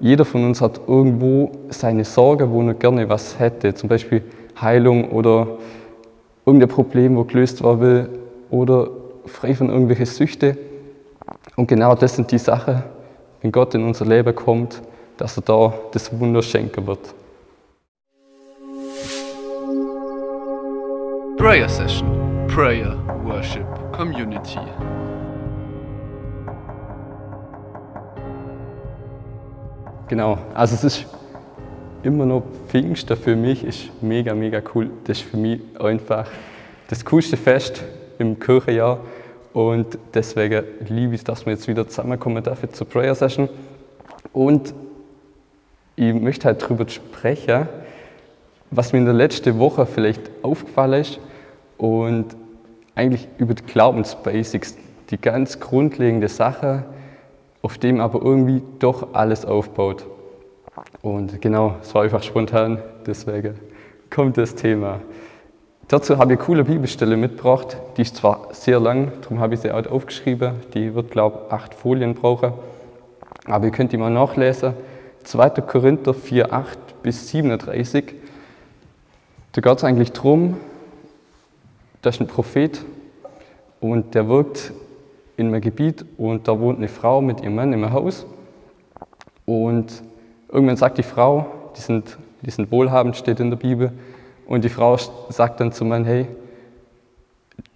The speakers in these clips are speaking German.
jeder von uns hat irgendwo seine Sorge, wo er gerne was hätte. Zum Beispiel Heilung oder irgendein Problem, wo gelöst werden will oder frei von irgendwelchen Süchte. Und genau das sind die Sachen, wenn Gott in unser Leben kommt, dass er da das Wunder schenken wird. Prayer Session, Prayer, Worship, Community. Genau, also es ist immer noch Pfingsten für mich ist mega, mega cool. Das ist für mich einfach das coolste Fest im Kirchenjahr und deswegen liebe ich dass wir jetzt wieder zusammenkommen dürfen zur Prayer Session. Und ich möchte halt darüber sprechen, was mir in der letzten Woche vielleicht aufgefallen ist und eigentlich über die Glaubensbasics, die ganz grundlegende Sache, auf dem aber irgendwie doch alles aufbaut. Und genau, es war einfach spontan, deswegen kommt das Thema. Dazu habe ich eine coole Bibelstelle mitgebracht, die ist zwar sehr lang, darum habe ich sie auch aufgeschrieben, die wird, glaube ich, acht Folien brauchen, aber ihr könnt die mal nachlesen. 2. Korinther 4, 8 bis 37. Da geht es eigentlich darum, da ist ein Prophet und der wirkt in einem Gebiet und da wohnt eine Frau mit ihrem Mann im Haus und irgendwann sagt die Frau, die sind, die sind wohlhabend, steht in der Bibel, und die Frau sagt dann zum Mann, hey,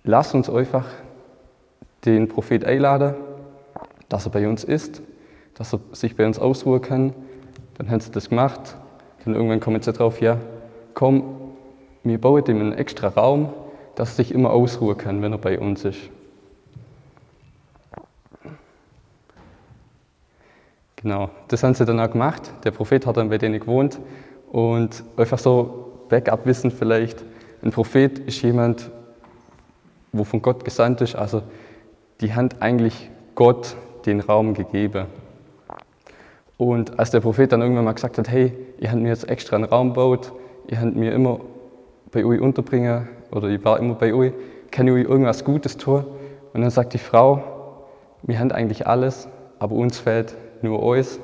lass uns einfach den Prophet einladen, dass er bei uns ist, dass er sich bei uns ausruhen kann. Dann haben sie das gemacht. Dann irgendwann kommen sie drauf, ja, komm, wir bauen ihm einen extra Raum, dass er sich immer ausruhen kann, wenn er bei uns ist. Genau, das haben sie dann auch gemacht. Der Prophet hat dann bei denen gewohnt und einfach so Backup-Wissen vielleicht. Ein Prophet ist jemand, wo von Gott gesandt ist, also die hat eigentlich Gott den Raum gegeben. Und als der Prophet dann irgendwann mal gesagt hat, hey, ihr habt mir jetzt extra einen Raum gebaut, ihr habt mir immer bei euch unterbringen oder ich war immer bei euch, kann ich euch irgendwas Gutes tun? Und dann sagt die Frau, wir haben eigentlich alles, aber uns fehlt nur euch,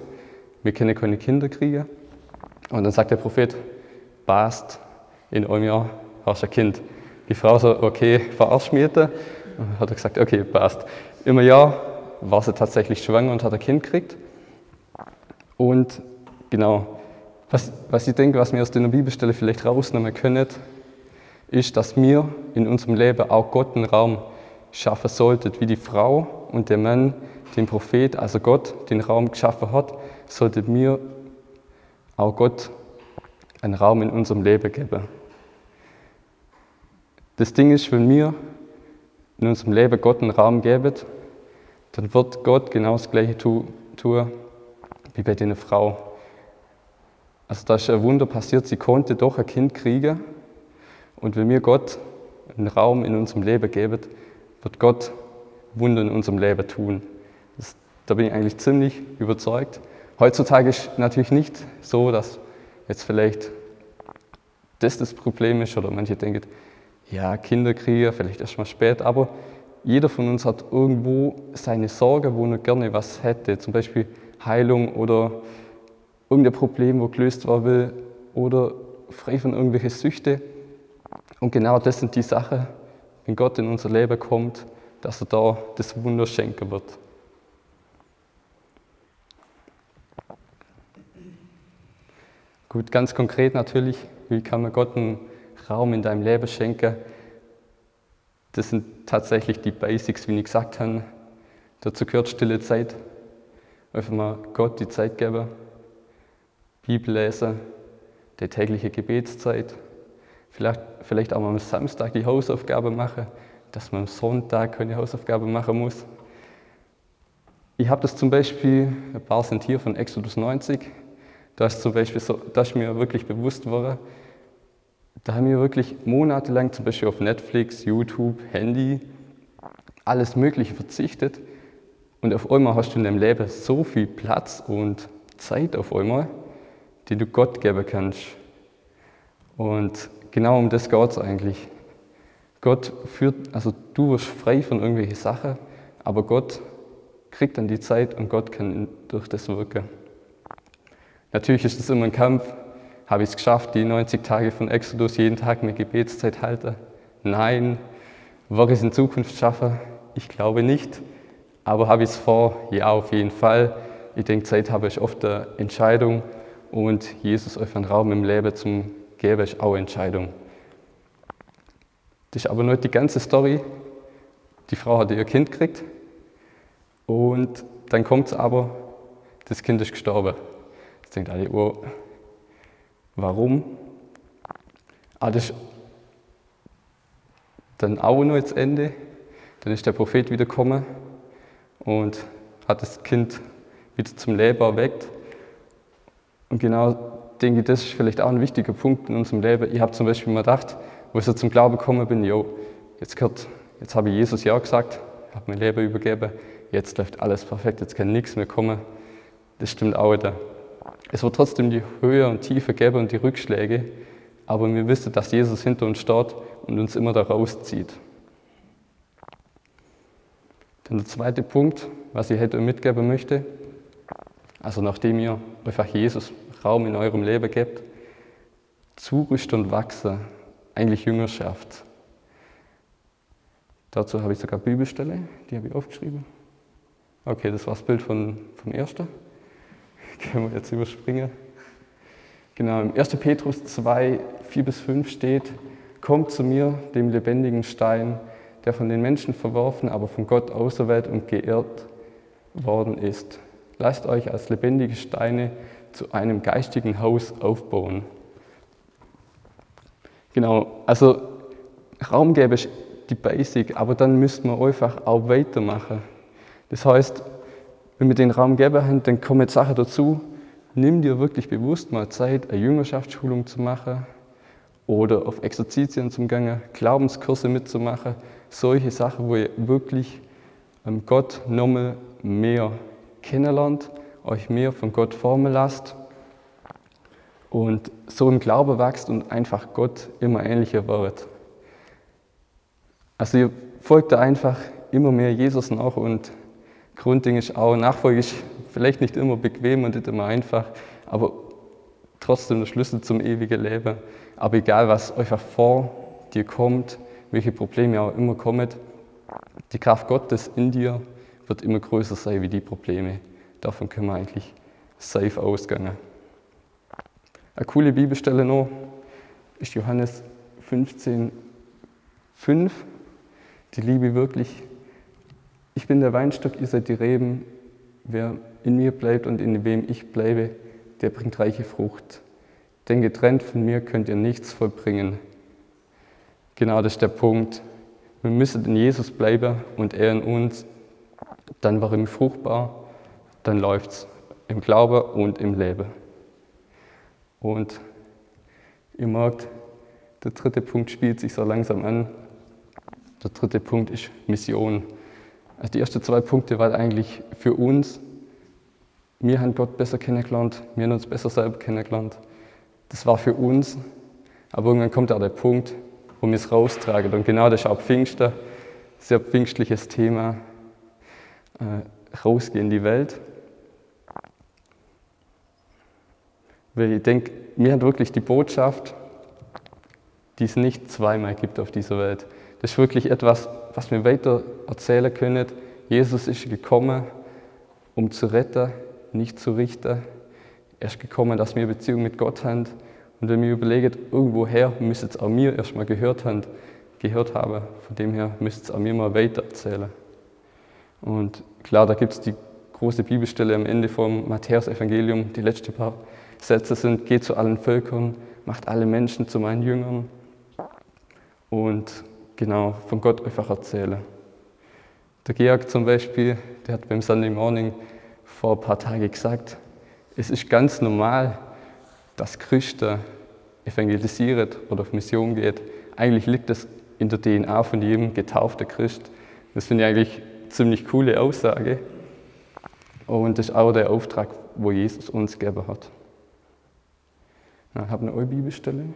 wir können keine Kinder kriegen. Und dann sagt der Prophet, passt, in einem Jahr hast du ein Kind. Die Frau so, okay, verarsch mich Dann hat er gesagt, okay, passt. Im Jahr war sie tatsächlich schwanger und hat ein Kind gekriegt. Und genau, was, was ich denke, was wir aus der Bibelstelle vielleicht rausnehmen können, ist, dass wir in unserem Leben auch Gott einen Raum schaffen sollten, wie die Frau und der Mann den Prophet, also Gott, den Raum geschaffen hat, sollten wir auch Gott einen Raum in unserem Leben geben. Das Ding ist, wenn wir in unserem Leben Gott einen Raum geben, dann wird Gott genau das Gleiche tun wie bei dieser Frau. Also da ist ein Wunder passiert, sie konnte doch ein Kind kriegen. Und wenn wir Gott einen Raum in unserem Leben geben, wird Gott Wunder in unserem Leben tun. Das, da bin ich eigentlich ziemlich überzeugt. Heutzutage ist natürlich nicht so, dass jetzt vielleicht das das Problem ist oder manche denken, ja, Kinderkriege, vielleicht erst mal spät, aber jeder von uns hat irgendwo seine Sorge, wo er gerne was hätte, zum Beispiel Heilung oder irgendein Problem, wo gelöst werden will oder frei von irgendwelchen Süchte. Und genau das sind die Sachen, wenn Gott in unser Leben kommt, dass er da das Wunder schenken wird. Gut, ganz konkret natürlich, wie kann man Gott einen Raum in deinem Leben schenken? Das sind tatsächlich die Basics, wie ich gesagt habe. Dazu gehört stille Zeit. Einfach mal Gott die Zeit geben, Bibel lesen, die tägliche Gebetszeit. Vielleicht, vielleicht auch mal am Samstag die Hausaufgabe machen, dass man am Sonntag keine Hausaufgabe machen muss. Ich habe das zum Beispiel, ein paar sind hier von Exodus 90, da ist zum Beispiel so, da ist mir wirklich bewusst geworden, da haben wir wirklich monatelang zum Beispiel auf Netflix, YouTube, Handy, alles Mögliche verzichtet. Und auf einmal hast du in deinem Leben so viel Platz und Zeit auf einmal, die du Gott geben kannst. Und genau um das geht es eigentlich. Gott führt, also du wirst frei von irgendwelchen Sachen, aber Gott kriegt dann die Zeit und Gott kann durch das wirken. Natürlich ist es immer ein Kampf. Habe ich es geschafft, die 90 Tage von Exodus jeden Tag eine Gebetszeit halte? Nein. Werde ich es in Zukunft schaffen? Ich glaube nicht. Aber habe ich es vor? Ja, auf jeden Fall. Ich denke, Zeit habe ich oft eine Entscheidung und Jesus euch einen Raum im Leben zum geben, ist auch Entscheidung. Das ist aber nicht die ganze Story. Die Frau hat ihr Kind gekriegt und dann kommt es aber, das Kind ist gestorben. Jetzt denkt alle, oh, warum? Ah, das ist dann auch noch das Ende. Dann ist der Prophet wieder gekommen und hat das Kind wieder zum Leben erweckt. Und genau denke ich, das ist vielleicht auch ein wichtiger Punkt in unserem Leben. Ich habe zum Beispiel mal gedacht, wo ich so zum Glauben gekommen bin, jo, jetzt, gehört, jetzt habe ich Jesus Ja gesagt, habe mein Leben übergeben, jetzt läuft alles perfekt, jetzt kann nichts mehr kommen. Das stimmt auch wieder. Es wird trotzdem die Höhe und Tiefe geben und die Rückschläge, aber wir wissen, dass Jesus hinter uns steht und uns immer da rauszieht. Dann der zweite Punkt, was ich heute mitgeben möchte, also nachdem ihr einfach Jesus Raum in eurem Leben gebt, zurüsten und wachsen, eigentlich Jüngerschaft. Dazu habe ich sogar Bibelstelle, die habe ich aufgeschrieben. Okay, das war das Bild von, vom ersten. Können wir jetzt überspringen. Genau, im 1. Petrus 2, 4 bis 5 steht, Kommt zu mir, dem lebendigen Stein, der von den Menschen verworfen, aber von Gott auserwählt und geehrt worden ist. Lasst euch als lebendige Steine zu einem geistigen Haus aufbauen. Genau, also Raum gäbe ich die Basic, aber dann müsste man einfach auch weitermachen. Das heißt, wenn wir den Raum geben haben, dann kommen Sachen dazu. Nimm dir wirklich bewusst mal Zeit, eine Jüngerschaftsschulung zu machen oder auf Exerzitien zu gehen, Glaubenskurse mitzumachen. Solche Sachen, wo ihr wirklich Gott nochmal mehr kennenlernt euch mehr von Gott formen lasst und so im Glauben wächst und einfach Gott immer ähnlicher wird. Also ihr folgt da einfach immer mehr Jesus nach und Grundding ist auch, Nachfolge ist vielleicht nicht immer bequem und nicht immer einfach, aber trotzdem der Schlüssel zum ewigen Leben. Aber egal, was euch vor dir kommt, welche Probleme auch immer kommen, die Kraft Gottes in dir wird immer größer sein wie die Probleme. Davon können wir eigentlich safe ausgehen. Eine coole Bibelstelle noch ist Johannes 15, 5. Die Liebe wirklich. Ich bin der Weinstock, ihr seid die Reben. Wer in mir bleibt und in wem ich bleibe, der bringt reiche Frucht. Denn getrennt von mir könnt ihr nichts vollbringen. Genau das ist der Punkt. Wir müssen in Jesus bleiben und er in uns. Dann war wir fruchtbar dann läuft es im Glaube und im Leben. Und ihr merkt, der dritte Punkt spielt sich so langsam an. Der dritte Punkt ist Mission. Also die ersten zwei Punkte waren eigentlich für uns. Wir haben Gott besser kennengelernt, wir haben uns besser selber kennengelernt. Das war für uns. Aber irgendwann kommt auch der Punkt, wo wir es raustragen. Und genau das ist auch Pfingsten, sehr pfingstliches Thema. Äh, rausgehen in die Welt. Weil ich denke, mir hat wirklich die Botschaft, die es nicht zweimal gibt auf dieser Welt. Das ist wirklich etwas, was wir weiter erzählen können. Jesus ist gekommen, um zu retten, nicht zu richten. Er ist gekommen, dass wir Beziehung mit Gott haben. Und wenn wir überlegen, irgendwoher müsste es auch mir erstmal gehört haben, gehört haben. Von dem her müsste es auch mir mal weiter erzählen. Und klar, da gibt es die große Bibelstelle am Ende vom Matthäus-Evangelium, die letzte paar Sätze sind, geht zu allen Völkern, macht alle Menschen zu meinen Jüngern und genau von Gott einfach erzählen. Der Georg zum Beispiel, der hat beim Sunday Morning vor ein paar Tagen gesagt, es ist ganz normal, dass Christen evangelisieren oder auf Mission geht. Eigentlich liegt das in der DNA von jedem getauften Christ. Das finde ich eigentlich eine ziemlich coole Aussage. Und das ist auch der Auftrag, wo Jesus uns gegeben hat. Na, haben eine Bibelstelle?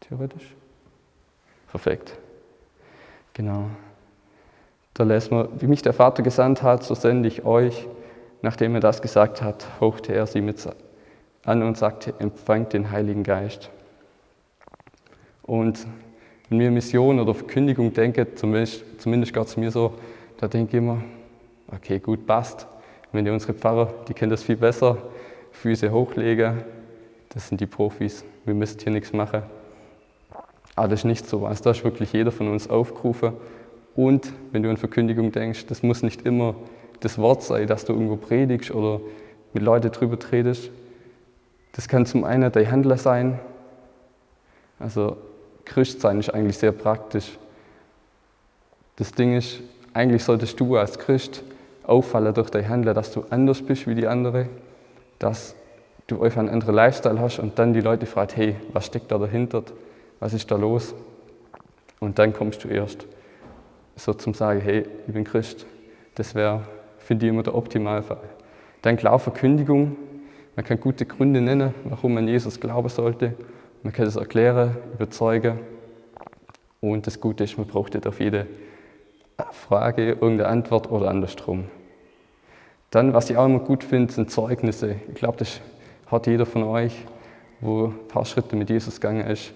Theoretisch? Perfekt. Genau. Da lesen wir, wie mich der Vater gesandt hat, so sende ich euch. nachdem er das gesagt hat, hochte er sie mit an und sagte, empfangt den Heiligen Geist. Und wenn wir Mission oder Verkündigung denken, zumindest, zumindest geht es mir so, da denke ich immer, okay, gut, passt. Wenn die unsere Pfarrer, die kennen das viel besser, Füße hochlegen, das sind die Profis, wir müssen hier nichts machen. Aber das ist nicht so. Also da ist wirklich jeder von uns aufgerufen. Und wenn du an Verkündigung denkst, das muss nicht immer das Wort sein, dass du irgendwo predigst oder mit Leuten drüber redest. Das kann zum einen dein Handler sein. Also Christsein ist eigentlich sehr praktisch. Das Ding ist, eigentlich solltest du als Christ auffallen durch dein Handeln, dass du anders bist wie die anderen, dass du einfach einen anderen Lifestyle hast und dann die Leute fragen, hey, was steckt da dahinter? Was ist da los? Und dann kommst du erst so zum Sagen, hey, ich bin Christ. Das wäre, finde ich, immer der Optimalfall. Dann klar Verkündigung. Man kann gute Gründe nennen, warum man Jesus glauben sollte. Man kann es erklären, überzeugen. Und das Gute ist, man braucht nicht auf jede Frage irgendeine Antwort oder andersrum. Dann, was ich auch immer gut finde, sind Zeugnisse. Ich glaube, das hat jeder von euch, wo ein paar Schritte mit Jesus gegangen ist,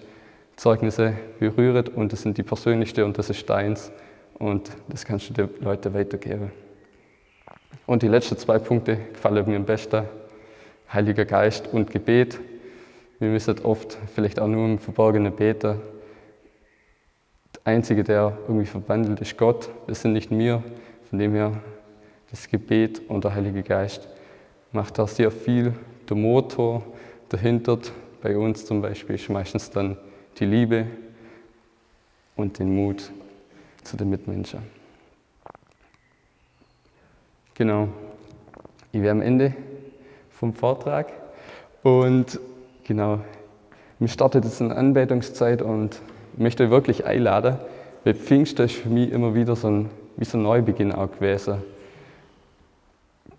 Zeugnisse berührt und das sind die persönlichsten und das ist deins und das kannst du den Leuten weitergeben. Und die letzten zwei Punkte gefallen mir am besten. Heiliger Geist und Gebet. Wir müssen oft vielleicht auch nur im Verborgenen beten. Der Einzige, der irgendwie verwandelt, ist Gott. Das sind nicht wir. Von dem her, das Gebet und der Heilige Geist macht da sehr viel. Der Motor dahinter, bei uns zum Beispiel, ist meistens dann die Liebe und den Mut zu den Mitmenschen. Genau. Ich wäre am Ende vom Vortrag und genau, mir startet jetzt eine Anbetungszeit und möchte euch wirklich einladen, weil Pfingsten ist für mich immer wieder so ein, wie so ein Neubeginn auch gewesen.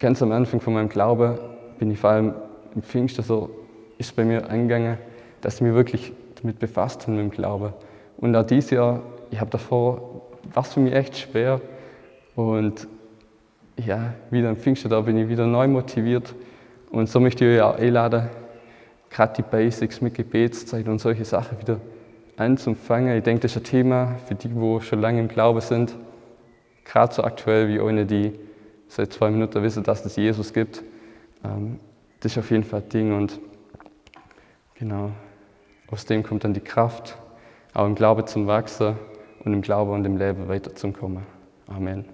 Ganz am Anfang von meinem Glauben bin ich vor allem im Pfingsten so, ist bei mir angegangen, dass ich mich wirklich damit befasst habe mit dem Glauben. Und auch dieses Jahr, ich habe davor, war es für mich echt schwer und ja, wieder am Pfingsten, da bin ich wieder neu motiviert. Und so möchte ich euch auch einladen, gerade die Basics mit Gebetszeit und solche Sachen wieder anzufangen. Ich denke, das ist ein Thema für die, die schon lange im Glauben sind. Gerade so aktuell wie ohne die seit zwei Minuten wissen, dass es Jesus gibt. Ähm, das ist auf jeden Fall ein Ding und genau, aus dem kommt dann die Kraft, auch im Glaube zum Wachsen und im Glaube und im Leben weiterzukommen. Amen.